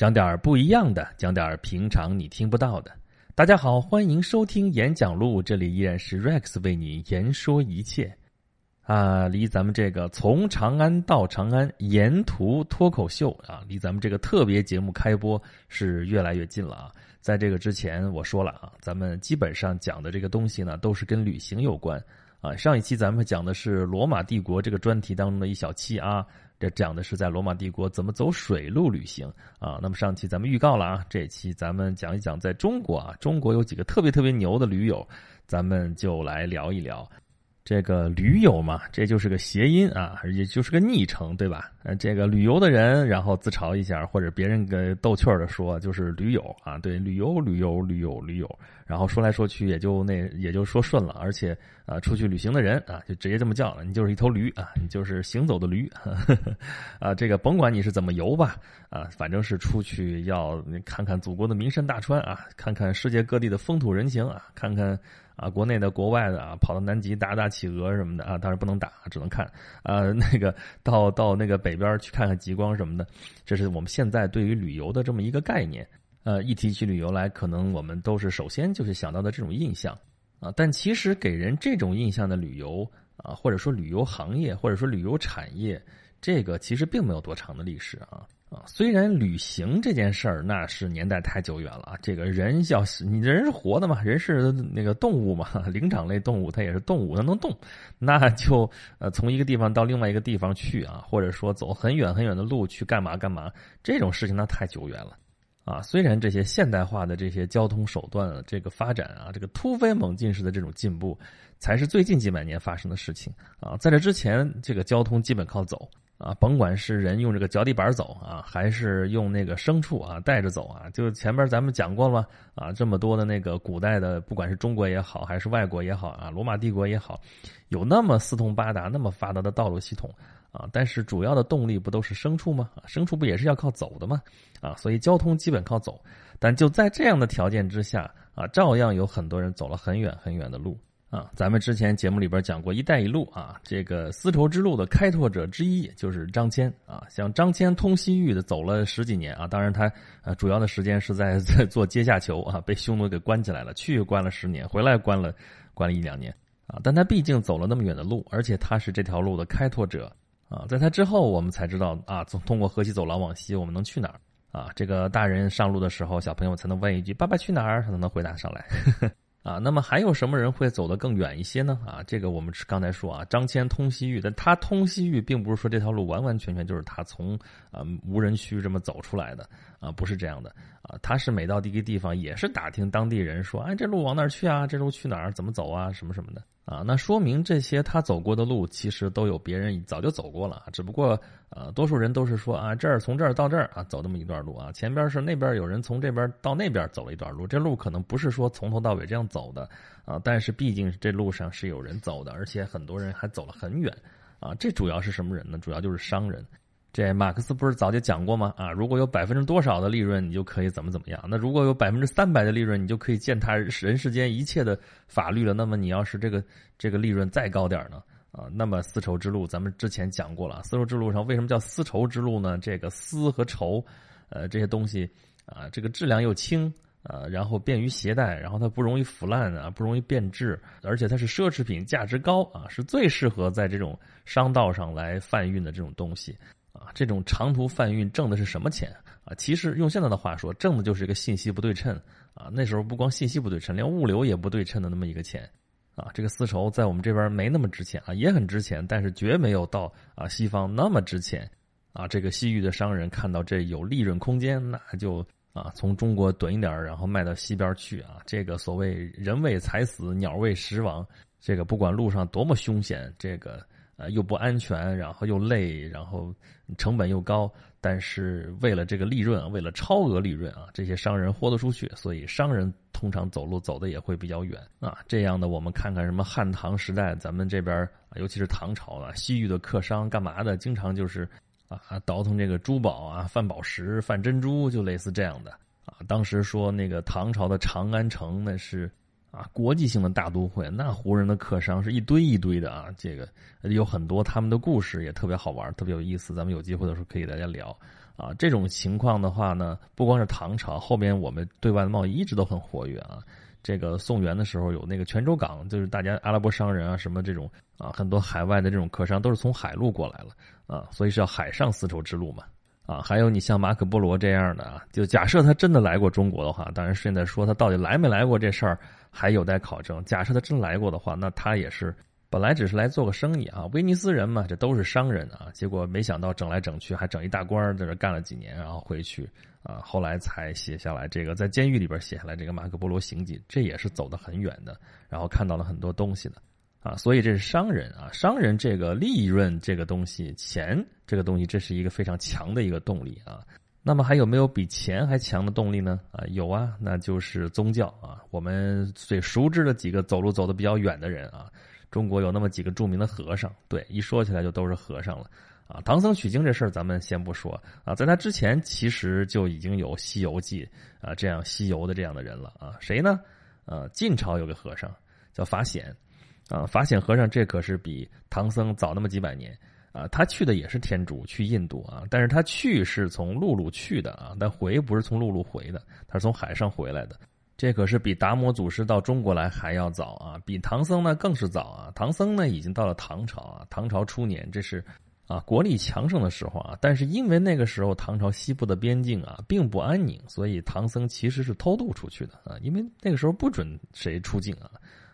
讲点不一样的，讲点平常你听不到的。大家好，欢迎收听演讲录，这里依然是 Rex 为你言说一切。啊，离咱们这个从长安到长安沿途脱口秀啊，离咱们这个特别节目开播是越来越近了啊。在这个之前，我说了啊，咱们基本上讲的这个东西呢，都是跟旅行有关啊。上一期咱们讲的是罗马帝国这个专题当中的一小期啊。这讲的是在罗马帝国怎么走水路旅行啊？那么上期咱们预告了啊，这期咱们讲一讲在中国啊，中国有几个特别特别牛的驴友，咱们就来聊一聊。这个驴友嘛，这就是个谐音啊，也就是个昵称，对吧？呃，这个旅游的人，然后自嘲一下，或者别人给逗趣儿的说，就是驴友啊，对，旅游，旅游，旅游，旅游，然后说来说去也就那也就说顺了，而且啊，出去旅行的人啊，就直接这么叫了，你就是一头驴啊，你就是行走的驴，啊，这个甭管你是怎么游吧，啊，反正是出去要看看祖国的名山大川啊，看看世界各地的风土人情啊，看看。啊，国内的、国外的啊，跑到南极打打企鹅什么的啊，当然不能打，只能看。啊，那个到到那个北边去看看极光什么的，这是我们现在对于旅游的这么一个概念。呃，一提起旅游来，可能我们都是首先就是想到的这种印象啊。但其实给人这种印象的旅游啊，或者说旅游行业，或者说旅游产业，这个其实并没有多长的历史啊。啊，虽然旅行这件事儿那是年代太久远了啊，这个人要你人是活的嘛，人是那个动物嘛，灵长类动物它也是动物，它能动，那就呃从一个地方到另外一个地方去啊，或者说走很远很远的路去干嘛干嘛，这种事情那太久远了啊。虽然这些现代化的这些交通手段这个发展啊，这个突飞猛进式的这种进步，才是最近几百年发生的事情啊，在这之前，这个交通基本靠走。啊，甭管是人用这个脚底板走啊，还是用那个牲畜啊带着走啊，就前面咱们讲过了啊，这么多的那个古代的，不管是中国也好，还是外国也好啊，罗马帝国也好，有那么四通八达、那么发达的道路系统啊，但是主要的动力不都是牲畜吗？牲畜不也是要靠走的吗？啊，所以交通基本靠走，但就在这样的条件之下啊，照样有很多人走了很远很远的路。啊，咱们之前节目里边讲过“一带一路”啊，这个丝绸之路的开拓者之一就是张骞啊。像张骞通西域的走了十几年啊，当然他呃主要的时间是在 在做阶下囚啊，被匈奴给关起来了，去关了十年，回来关了关了一两年啊。但他毕竟走了那么远的路，而且他是这条路的开拓者啊。在他之后，我们才知道啊，从通过河西走廊往西，我们能去哪儿啊？这个大人上路的时候，小朋友才能问一句“爸爸去哪儿”，他才能回答上来。啊，那么还有什么人会走得更远一些呢？啊，这个我们刚才说啊，张骞通西域，但他通西域，并不是说这条路完完全全就是他从啊无人区这么走出来的啊，不是这样的啊，他是每到一个地方，也是打听当地人说，哎，这路往哪儿去啊？这路去哪儿？怎么走啊？什么什么的。啊，那说明这些他走过的路，其实都有别人早就走过了，只不过呃，多数人都是说啊，这儿从这儿到这儿啊，走这么一段路啊，前边是那边有人从这边到那边走了一段路，这路可能不是说从头到尾这样走的啊，但是毕竟这路上是有人走的，而且很多人还走了很远啊，这主要是什么人呢？主要就是商人。这马克思不是早就讲过吗？啊，如果有百分之多少的利润，你就可以怎么怎么样。那如果有百分之三百的利润，你就可以践踏人世间一切的法律了。那么你要是这个这个利润再高点呢？啊，那么丝绸之路咱们之前讲过了。丝绸之路上为什么叫丝绸之路呢？这个丝和绸，呃，这些东西啊，这个质量又轻啊，然后便于携带，然后它不容易腐烂啊，不容易变质，而且它是奢侈品，价值高啊，是最适合在这种商道上来贩运的这种东西。啊，这种长途贩运挣的是什么钱啊？其实用现在的话说，挣的就是一个信息不对称啊。那时候不光信息不对称，连物流也不对称的那么一个钱啊。这个丝绸在我们这边没那么值钱啊，也很值钱，但是绝没有到啊西方那么值钱啊。这个西域的商人看到这有利润空间，那就啊从中国囤一点，然后卖到西边去啊。这个所谓人为财死，鸟为食亡，这个不管路上多么凶险，这个。呃，又不安全，然后又累，然后成本又高，但是为了这个利润啊，为了超额利润啊，这些商人豁得出去，所以商人通常走路走的也会比较远啊。这样的，我们看看什么汉唐时代，咱们这边尤其是唐朝啊，西域的客商干嘛的，经常就是啊倒腾这个珠宝啊，贩宝石、贩珍珠，就类似这样的啊。当时说那个唐朝的长安城，那是。啊，国际性的大都会，那胡人的客商是一堆一堆的啊，这个有很多他们的故事也特别好玩，特别有意思。咱们有机会的时候可以大家聊啊，这种情况的话呢，不光是唐朝，后边我们对外的贸易一直都很活跃啊。这个宋元的时候有那个泉州港，就是大家阿拉伯商人啊，什么这种啊，很多海外的这种客商都是从海路过来了啊，所以是要海上丝绸之路嘛啊。还有你像马可波罗这样的啊，就假设他真的来过中国的话，当然现在说他到底来没来过这事儿还有待考证。假设他真来过的话，那他也是本来只是来做个生意啊，威尼斯人嘛，这都是商人啊，结果没想到整来整去还整一大官在这干了几年，然后回去。啊，后来才写下来这个，在监狱里边写下来这个《马可波罗行记》，这也是走得很远的，然后看到了很多东西的，啊，所以这是商人啊，商人这个利润这个东西，钱这个东西，这是一个非常强的一个动力啊。那么还有没有比钱还强的动力呢？啊，有啊，那就是宗教啊。我们最熟知的几个走路走得比较远的人啊，中国有那么几个著名的和尚，对，一说起来就都是和尚了。啊，唐僧取经这事儿咱们先不说啊，在他之前其实就已经有《西游记》啊这样西游的这样的人了啊，谁呢？呃，晋朝有个和尚叫法显，啊，法显和尚这可是比唐僧早那么几百年啊，他去的也是天竺，去印度啊，但是他去是从陆路去的啊，但回不是从陆路回的，他是从海上回来的，这可是比达摩祖师到中国来还要早啊，比唐僧呢更是早啊，唐僧呢已经到了唐朝啊，唐朝初年，这是。啊，国力强盛的时候啊，但是因为那个时候唐朝西部的边境啊并不安宁，所以唐僧其实是偷渡出去的啊，因为那个时候不准谁出境啊。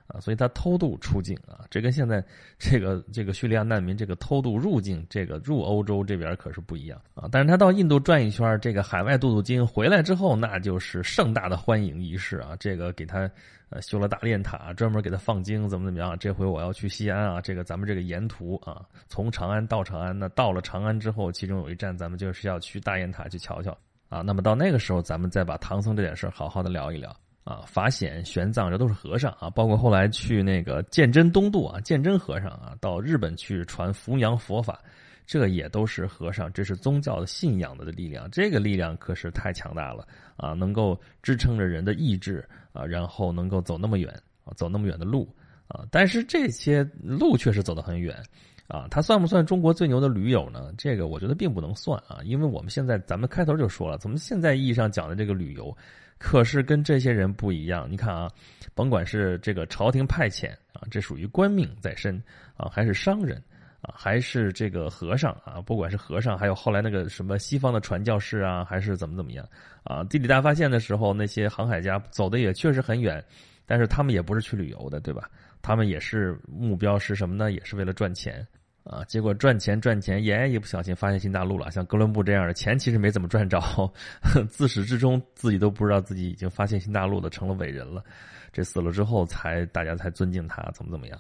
啊，所以他偷渡出境啊，这跟现在这个这个叙利亚难民这个偷渡入境，这个入欧洲这边可是不一样啊。但是他到印度转一圈，这个海外镀镀金回来之后，那就是盛大的欢迎仪式啊。这个给他呃修了大炼塔，专门给他放经，怎么怎么样？这回我要去西安啊，这个咱们这个沿途啊，从长安到长安，那到了长安之后，其中有一站咱们就是要去大雁塔去瞧瞧啊。那么到那个时候，咱们再把唐僧这点事好好的聊一聊。啊，法显、玄奘这都是和尚啊，包括后来去那个鉴真东渡啊，鉴真和尚啊，到日本去传弘扬佛法，这也都是和尚，这是宗教的信仰的力量，这个力量可是太强大了啊，能够支撑着人的意志啊，然后能够走那么远啊，走那么远的路啊，但是这些路确实走得很远啊，他算不算中国最牛的驴友呢？这个我觉得并不能算啊，因为我们现在咱们开头就说了，咱们现在意义上讲的这个旅游。可是跟这些人不一样，你看啊，甭管是这个朝廷派遣啊，这属于官命在身啊，还是商人啊，还是这个和尚啊，不管是和尚，还有后来那个什么西方的传教士啊，还是怎么怎么样啊，地理大发现的时候，那些航海家走的也确实很远，但是他们也不是去旅游的，对吧？他们也是目标是什么呢？也是为了赚钱。啊，结果赚钱赚钱，耶，一不小心发现新大陆了。像哥伦布这样的钱其实没怎么赚着，自始至终自己都不知道自己已经发现新大陆的，成了伟人了。这死了之后才大家才尊敬他，怎么怎么样？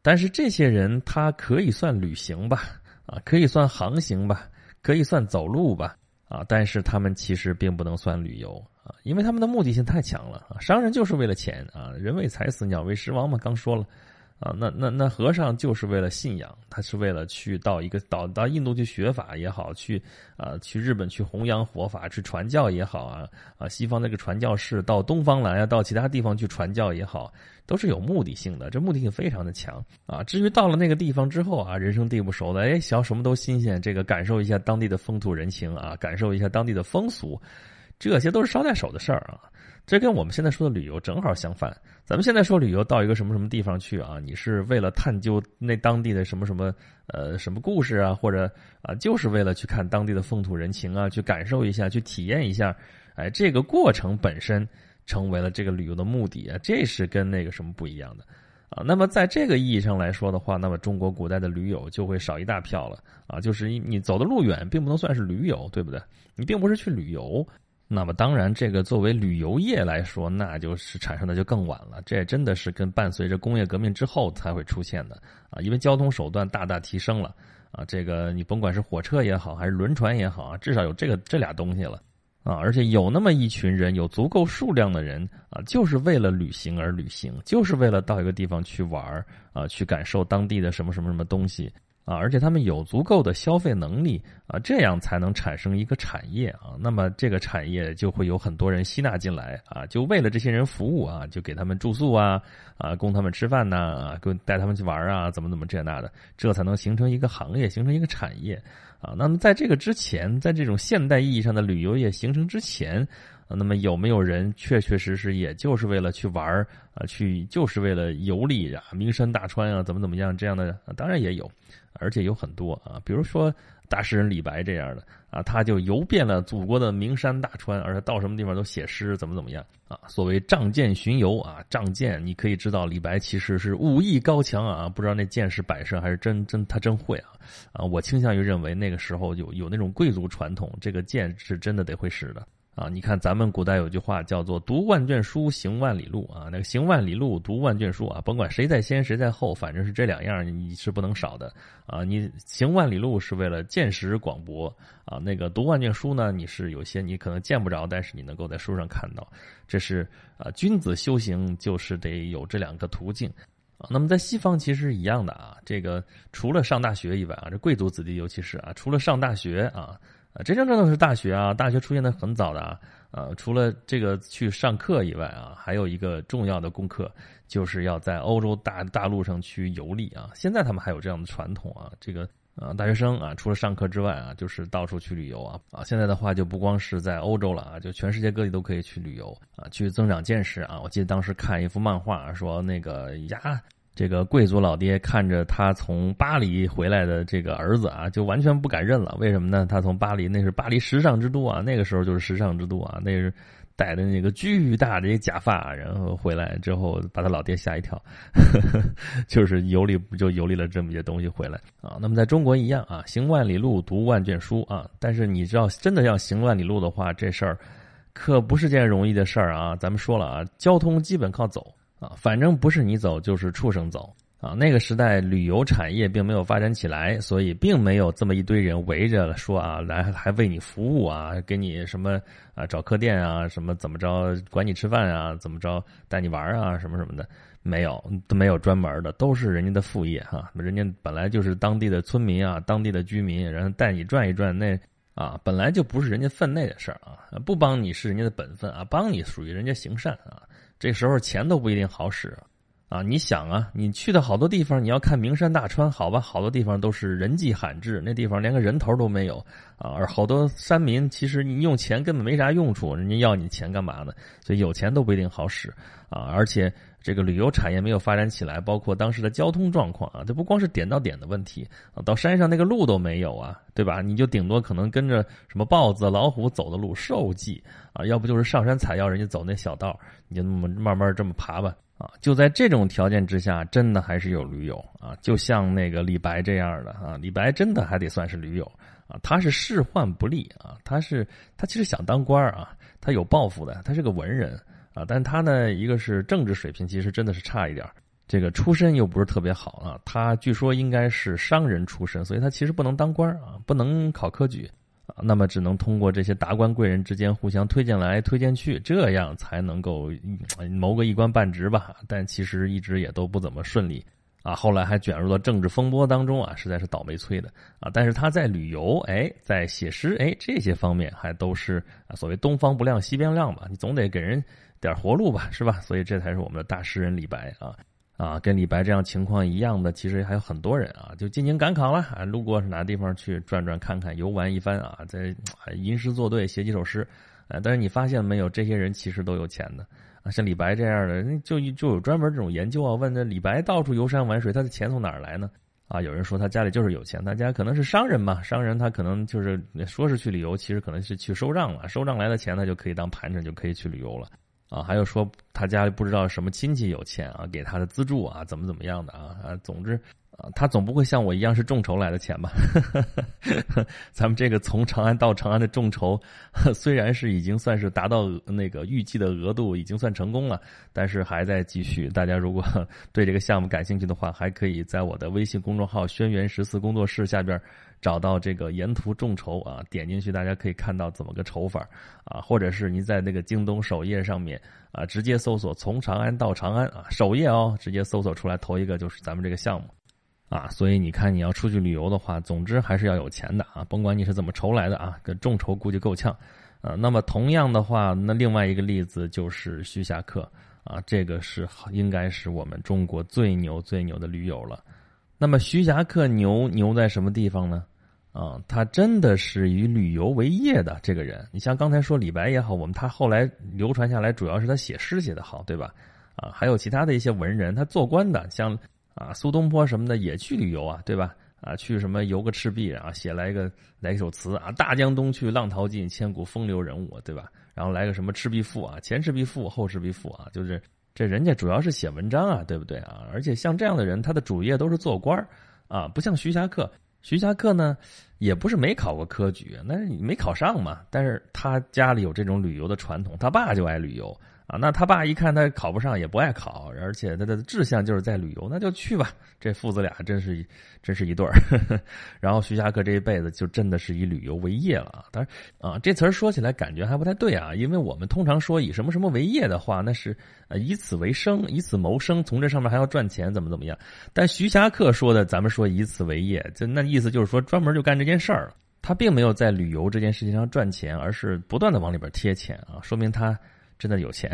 但是这些人他可以算旅行吧？啊，可以算航行吧？可以算走路吧？啊，但是他们其实并不能算旅游啊，因为他们的目的性太强了啊。商人就是为了钱啊，人为财死，鸟为食亡嘛。刚说了。啊，那那那和尚就是为了信仰，他是为了去到一个到到印度去学法也好，去啊去日本去弘扬佛法去传教也好啊啊西方那个传教士到东方来啊，到其他地方去传教也好，都是有目的性的，这目的性非常的强啊。至于到了那个地方之后啊，人生地不熟的，哎，想什么都新鲜，这个感受一下当地的风土人情啊，感受一下当地的风俗，这些都是捎带手的事儿啊。这跟我们现在说的旅游正好相反。咱们现在说旅游到一个什么什么地方去啊？你是为了探究那当地的什么什么呃什么故事啊，或者啊就是为了去看当地的风土人情啊，去感受一下，去体验一下。哎，这个过程本身成为了这个旅游的目的啊，这是跟那个什么不一样的啊。那么在这个意义上来说的话，那么中国古代的驴友就会少一大票了啊。就是你走的路远，并不能算是驴友，对不对？你并不是去旅游。那么当然，这个作为旅游业来说，那就是产生的就更晚了。这真的是跟伴随着工业革命之后才会出现的啊，因为交通手段大大提升了啊。这个你甭管是火车也好，还是轮船也好啊，至少有这个这俩东西了啊。而且有那么一群人，有足够数量的人啊，就是为了旅行而旅行，就是为了到一个地方去玩啊，去感受当地的什么什么什么东西。啊，而且他们有足够的消费能力啊，这样才能产生一个产业啊。那么这个产业就会有很多人吸纳进来啊，就为了这些人服务啊，就给他们住宿啊，啊，供他们吃饭呐，啊，跟带他们去玩啊，怎么怎么这那的，这才能形成一个行业，形成一个产业啊。那么在这个之前，在这种现代意义上的旅游业形成之前，那么有没有人确确实实也就是为了去玩啊，去就是为了游历啊，名山大川啊，怎么怎么样这样的？当然也有，而且有很多啊，比如说。大诗人李白这样的啊，他就游遍了祖国的名山大川，而且到什么地方都写诗，怎么怎么样啊？所谓仗剑巡游啊，仗剑，你可以知道李白其实是武艺高强啊，不知道那剑是摆设还是真真他真会啊啊！我倾向于认为那个时候有有那种贵族传统，这个剑是真的得会使的。啊，你看咱们古代有句话叫做“读万卷书，行万里路”啊，那个“行万里路，读万卷书”啊，甭管谁在先谁在后，反正是这两样你是不能少的啊。你行万里路是为了见识广博啊，那个读万卷书呢，你是有些你可能见不着，但是你能够在书上看到，这是啊，君子修行就是得有这两个途径啊。那么在西方其实一样的啊，这个除了上大学以外啊，这贵族子弟尤其是啊，除了上大学啊。啊，真正正的是大学啊，大学出现的很早的啊，呃，除了这个去上课以外啊，还有一个重要的功课，就是要在欧洲大大陆上去游历啊。现在他们还有这样的传统啊，这个啊，大学生啊，除了上课之外啊，就是到处去旅游啊啊。现在的话就不光是在欧洲了啊，就全世界各地都可以去旅游啊，去增长见识啊。我记得当时看一幅漫画，说那个呀。这个贵族老爹看着他从巴黎回来的这个儿子啊，就完全不敢认了。为什么呢？他从巴黎，那是巴黎时尚之都啊，那个时候就是时尚之都啊。那是戴的那个巨大的一假发，然后回来之后把他老爹吓一跳，就是游历不就游历了这么些东西回来啊。那么在中国一样啊，行万里路，读万卷书啊。但是你知道，真的要行万里路的话，这事儿可不是件容易的事儿啊。咱们说了啊，交通基本靠走。啊，反正不是你走就是畜生走啊！那个时代旅游产业并没有发展起来，所以并没有这么一堆人围着说啊，来还为你服务啊，给你什么啊找客店啊，什么怎么着管你吃饭啊，怎么着带你玩啊，什么什么的，没有都没有专门的，都是人家的副业哈。人家本来就是当地的村民啊，当地的居民，然后带你转一转，那啊本来就不是人家分内的事儿啊，不帮你是人家的本分啊，帮你属于人家行善啊。这时候钱都不一定好使，啊！你想啊，你去的好多地方，你要看名山大川，好吧？好多地方都是人迹罕至，那地方连个人头都没有啊！而好多山民，其实你用钱根本没啥用处，人家要你钱干嘛呢？所以有钱都不一定好使啊！而且这个旅游产业没有发展起来，包括当时的交通状况啊，这不光是点到点的问题啊，到山上那个路都没有啊，对吧？你就顶多可能跟着什么豹子、老虎走的路，兽迹啊，要不就是上山采药，人家走那小道。你就那么慢慢这么爬吧，啊，就在这种条件之下，真的还是有驴友啊，就像那个李白这样的啊，李白真的还得算是驴友啊，他是仕宦不利啊，他是他其实想当官啊，他有抱负的，他是个文人啊，但他呢，一个是政治水平其实真的是差一点，这个出身又不是特别好啊，他据说应该是商人出身，所以他其实不能当官啊，不能考科举。那么只能通过这些达官贵人之间互相推荐来推荐去，这样才能够谋个一官半职吧。但其实一直也都不怎么顺利啊。后来还卷入了政治风波当中啊，实在是倒霉催的啊。但是他在旅游，哎，在写诗，哎，这些方面还都是啊，所谓东方不亮西边亮吧。你总得给人点活路吧，是吧？所以这才是我们的大诗人李白啊。啊，跟李白这样情况一样的，其实还有很多人啊，就进京赶考了啊，路过是哪个地方去转转看看，游玩一番啊，在吟诗作对，写几首诗，啊，但是你发现没有，这些人其实都有钱的，像李白这样的，就就有专门这种研究啊，问这李白到处游山玩水，他的钱从哪儿来呢？啊，有人说他家里就是有钱，他家可能是商人嘛，商人他可能就是说是去旅游，其实可能是去收账了，收账来的钱他就可以当盘缠，就可以去旅游了。啊，还有说他家里不知道什么亲戚有钱啊，给他的资助啊，怎么怎么样的啊啊，总之啊，他总不会像我一样是众筹来的钱吧？咱们这个从长安到长安的众筹，虽然是已经算是达到那个预计的额度，已经算成功了，但是还在继续。大家如果 对这个项目感兴趣的话，还可以在我的微信公众号“轩辕十四工作室”下边。找到这个沿途众筹啊，点进去大家可以看到怎么个筹法啊，或者是您在那个京东首页上面啊，直接搜索“从长安到长安”啊，首页哦，直接搜索出来头一个就是咱们这个项目啊。所以你看你要出去旅游的话，总之还是要有钱的啊，甭管你是怎么筹来的啊，跟众筹估计够呛啊。那么同样的话，那另外一个例子就是徐霞客啊，这个是应该是我们中国最牛最牛的驴友了。那么徐霞客牛牛在什么地方呢？啊，他真的是以旅游为业的这个人。你像刚才说李白也好，我们他后来流传下来，主要是他写诗写的好，对吧？啊，还有其他的一些文人，他做官的，像啊苏东坡什么的也去旅游啊，对吧？啊，去什么游个赤壁啊，写来一个来一首词啊，大江东去，浪淘尽，千古风流人物，对吧？然后来个什么《赤壁赋》啊，前《赤壁赋》后《赤壁赋》啊，就是这人家主要是写文章啊，对不对啊？而且像这样的人，他的主业都是做官啊，不像徐霞客。徐霞客呢，也不是没考过科举，那是没考上嘛。但是他家里有这种旅游的传统，他爸就爱旅游。啊，那他爸一看他考不上，也不爱考，而且他的志向就是在旅游，那就去吧。这父子俩真是真是一对儿。然后徐霞客这一辈子就真的是以旅游为业了啊。当然啊，这词儿说起来感觉还不太对啊，因为我们通常说以什么什么为业的话，那是呃以此为生，以此谋生，从这上面还要赚钱，怎么怎么样。但徐霞客说的，咱们说以此为业，就那意思就是说专门就干这件事儿。他并没有在旅游这件事情上赚钱，而是不断的往里边贴钱啊，说明他。真的有钱，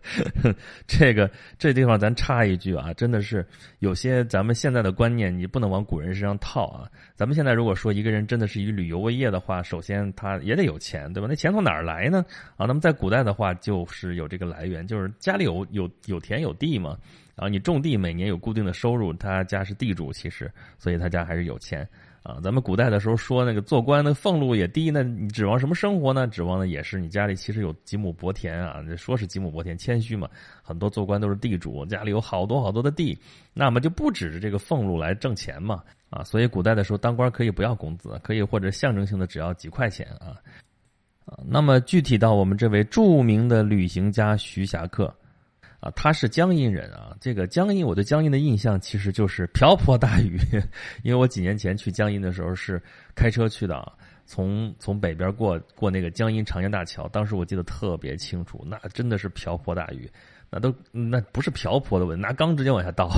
这个这地方咱插一句啊，真的是有些咱们现在的观念，你不能往古人身上套啊。咱们现在如果说一个人真的是以旅游为业的话，首先他也得有钱，对吧？那钱从哪儿来呢？啊，那么在古代的话，就是有这个来源，就是家里有有有田有地嘛，啊，你种地每年有固定的收入，他家是地主，其实所以他家还是有钱。啊，咱们古代的时候说那个做官的俸禄也低，那你指望什么生活呢？指望的也是你家里其实有几亩薄田啊。说是几亩薄田，谦虚嘛。很多做官都是地主，家里有好多好多的地，那么就不指着这个俸禄来挣钱嘛。啊，所以古代的时候当官可以不要工资，可以或者象征性的只要几块钱啊。啊，那么具体到我们这位著名的旅行家徐霞客。啊，他是江阴人啊。这个江阴，我对江阴的印象其实就是瓢泼大雨。因为我几年前去江阴的时候是开车去的，从从北边过过那个江阴长江大桥，当时我记得特别清楚，那真的是瓢泼大雨，那都那不是瓢泼的问，拿缸直接往下倒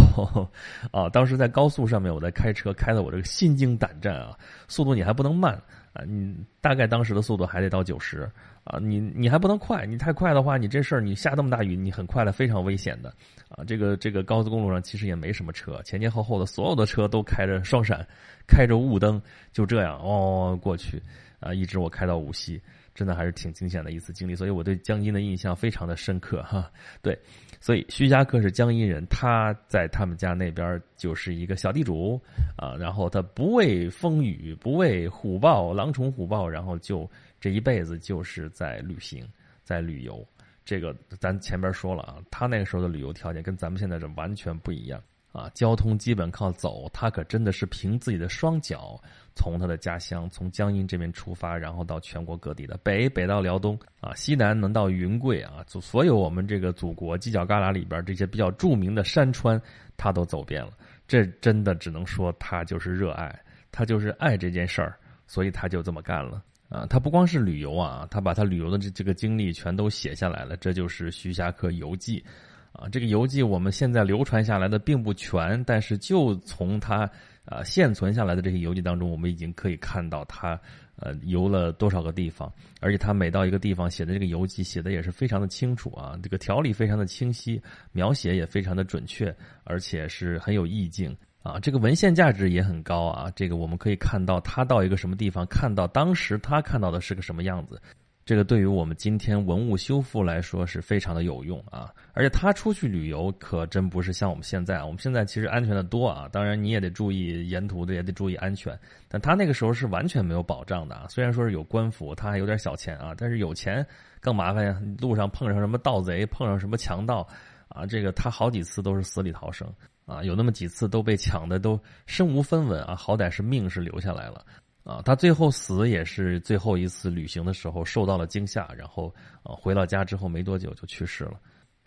啊。当时在高速上面，我在开车，开的我这个心惊胆战啊，速度你还不能慢啊，你大概当时的速度还得到九十。啊，你你还不能快，你太快的话，你这事儿你下这么大雨，你很快的非常危险的。啊，这个这个高速公路上其实也没什么车，前前后后的所有的车都开着双闪，开着雾灯，就这样哦过去，啊，一直我开到无锡。真的还是挺惊险的一次经历，所以我对江阴的印象非常的深刻哈。对，所以徐霞客是江阴人，他在他们家那边就是一个小地主啊，然后他不畏风雨，不畏虎豹、狼虫虎豹，然后就这一辈子就是在旅行，在旅游。这个咱前边说了啊，他那个时候的旅游条件跟咱们现在这完全不一样。啊，交通基本靠走，他可真的是凭自己的双脚，从他的家乡，从江阴这边出发，然后到全国各地的北北到辽东啊，西南能到云贵啊，就所有我们这个祖国犄角旮旯里边这些比较著名的山川，他都走遍了。这真的只能说他就是热爱，他就是爱这件事儿，所以他就这么干了啊。他不光是旅游啊，他把他旅游的这这个经历全都写下来了，这就是《徐霞客游记》。啊，这个游记我们现在流传下来的并不全，但是就从他啊现存下来的这些游记当中，我们已经可以看到他呃游了多少个地方，而且他每到一个地方写的这个游记写的也是非常的清楚啊，这个条理非常的清晰，描写也非常的准确，而且是很有意境啊，这个文献价值也很高啊，这个我们可以看到他到一个什么地方，看到当时他看到的是个什么样子。这个对于我们今天文物修复来说是非常的有用啊！而且他出去旅游可真不是像我们现在，我们现在其实安全的多啊。当然你也得注意沿途的也得注意安全，但他那个时候是完全没有保障的啊。虽然说是有官府，他还有点小钱啊，但是有钱更麻烦呀。路上碰上什么盗贼，碰上什么强盗啊，这个他好几次都是死里逃生啊，有那么几次都被抢的都身无分文啊，好歹是命是留下来了。啊，他最后死也是最后一次旅行的时候受到了惊吓，然后啊回到家之后没多久就去世了，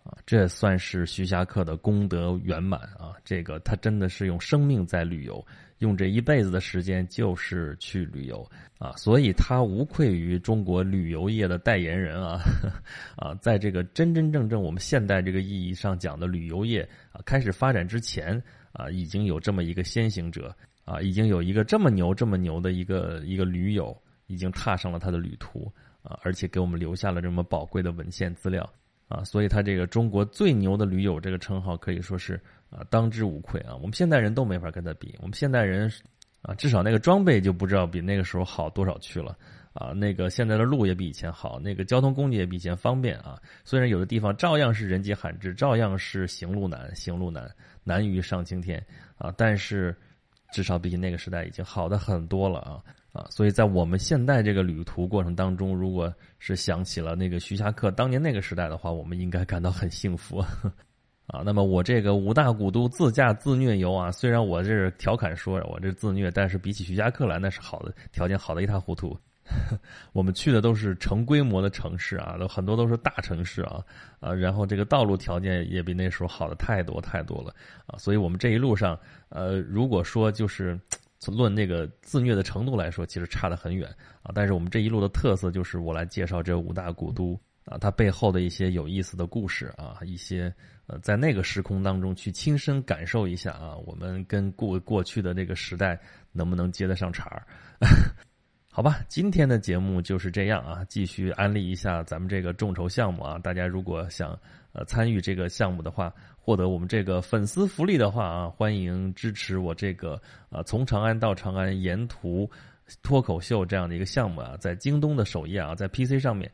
啊，这算是徐霞客的功德圆满啊！这个他真的是用生命在旅游，用这一辈子的时间就是去旅游啊，所以他无愧于中国旅游业的代言人啊！啊，在这个真真正正我们现代这个意义上讲的旅游业啊开始发展之前啊，已经有这么一个先行者。啊，已经有一个这么牛、这么牛的一个一个驴友，已经踏上了他的旅途啊，而且给我们留下了这么宝贵的文献资料啊，所以他这个中国最牛的驴友这个称号可以说是啊当之无愧啊。我们现代人都没法跟他比，我们现代人啊，至少那个装备就不知道比那个时候好多少去了啊。那个现在的路也比以前好，那个交通工具也比以前方便啊。虽然有的地方照样是人迹罕至，照样是行路难，行路难，难于上青天啊，但是至少比起那个时代已经好的很多了啊啊。所以在我们现在这个旅途过程当中，如果是想起了那个徐霞客当年那个时代的话，我们应该感到很幸福。啊，那么我这个五大古都自驾自虐游啊，虽然我这是调侃说我这自虐，但是比起徐霞客来，那是好的条件好的一塌糊涂。我们去的都是成规模的城市啊，都很多都是大城市啊啊，然后这个道路条件也比那时候好的太多太多了啊，所以我们这一路上，呃，如果说就是论那个自虐的程度来说，其实差得很远啊。但是我们这一路的特色就是我来介绍这五大古都啊，它背后的一些有意思的故事啊，一些。呃，在那个时空当中去亲身感受一下啊，我们跟过过去的那个时代能不能接得上茬儿？好吧，今天的节目就是这样啊，继续安利一下咱们这个众筹项目啊，大家如果想呃参与这个项目的话，获得我们这个粉丝福利的话啊，欢迎支持我这个啊从长安到长安沿途脱口秀这样的一个项目啊，在京东的首页啊，在 PC 上面。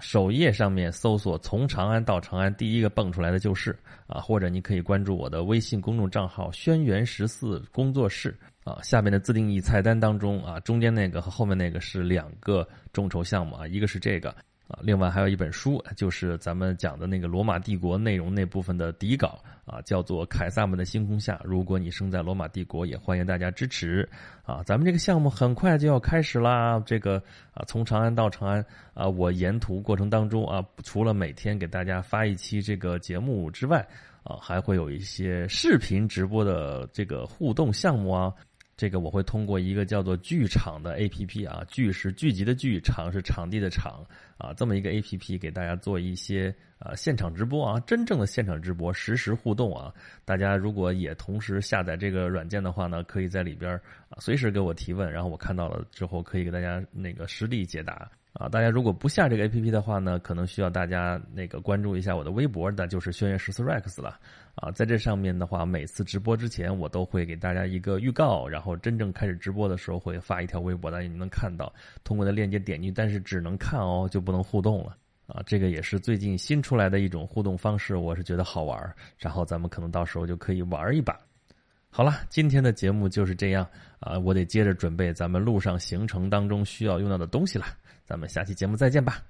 首页上面搜索“从长安到长安”，第一个蹦出来的就是啊，或者你可以关注我的微信公众账号“轩辕十四工作室”啊，下面的自定义菜单当中啊，中间那个和后面那个是两个众筹项目啊，一个是这个。啊，另外还有一本书，就是咱们讲的那个罗马帝国内容那部分的底稿啊，叫做《凯撒们的星空下》。如果你生在罗马帝国，也欢迎大家支持啊！咱们这个项目很快就要开始啦。这个啊，从长安到长安啊，我沿途过程当中啊，除了每天给大家发一期这个节目之外啊，还会有一些视频直播的这个互动项目啊。这个我会通过一个叫做“剧场”的 A P P 啊，剧是聚集的剧，场是场地的场啊，这么一个 A P P 给大家做一些啊现场直播啊，真正的现场直播，实时互动啊。大家如果也同时下载这个软件的话呢，可以在里边啊随时给我提问，然后我看到了之后可以给大家那个实地解答。啊，大家如果不下这个 A P P 的话呢，可能需要大家那个关注一下我的微博，那就是轩辕十四 Rex 了。啊，在这上面的话，每次直播之前我都会给大家一个预告，然后真正开始直播的时候会发一条微博，大家你能看到，通过的链接点进去，但是只能看哦，就不能互动了。啊，这个也是最近新出来的一种互动方式，我是觉得好玩然后咱们可能到时候就可以玩一把。好了，今天的节目就是这样啊，我得接着准备咱们路上行程当中需要用到的东西了。咱们下期节目再见吧。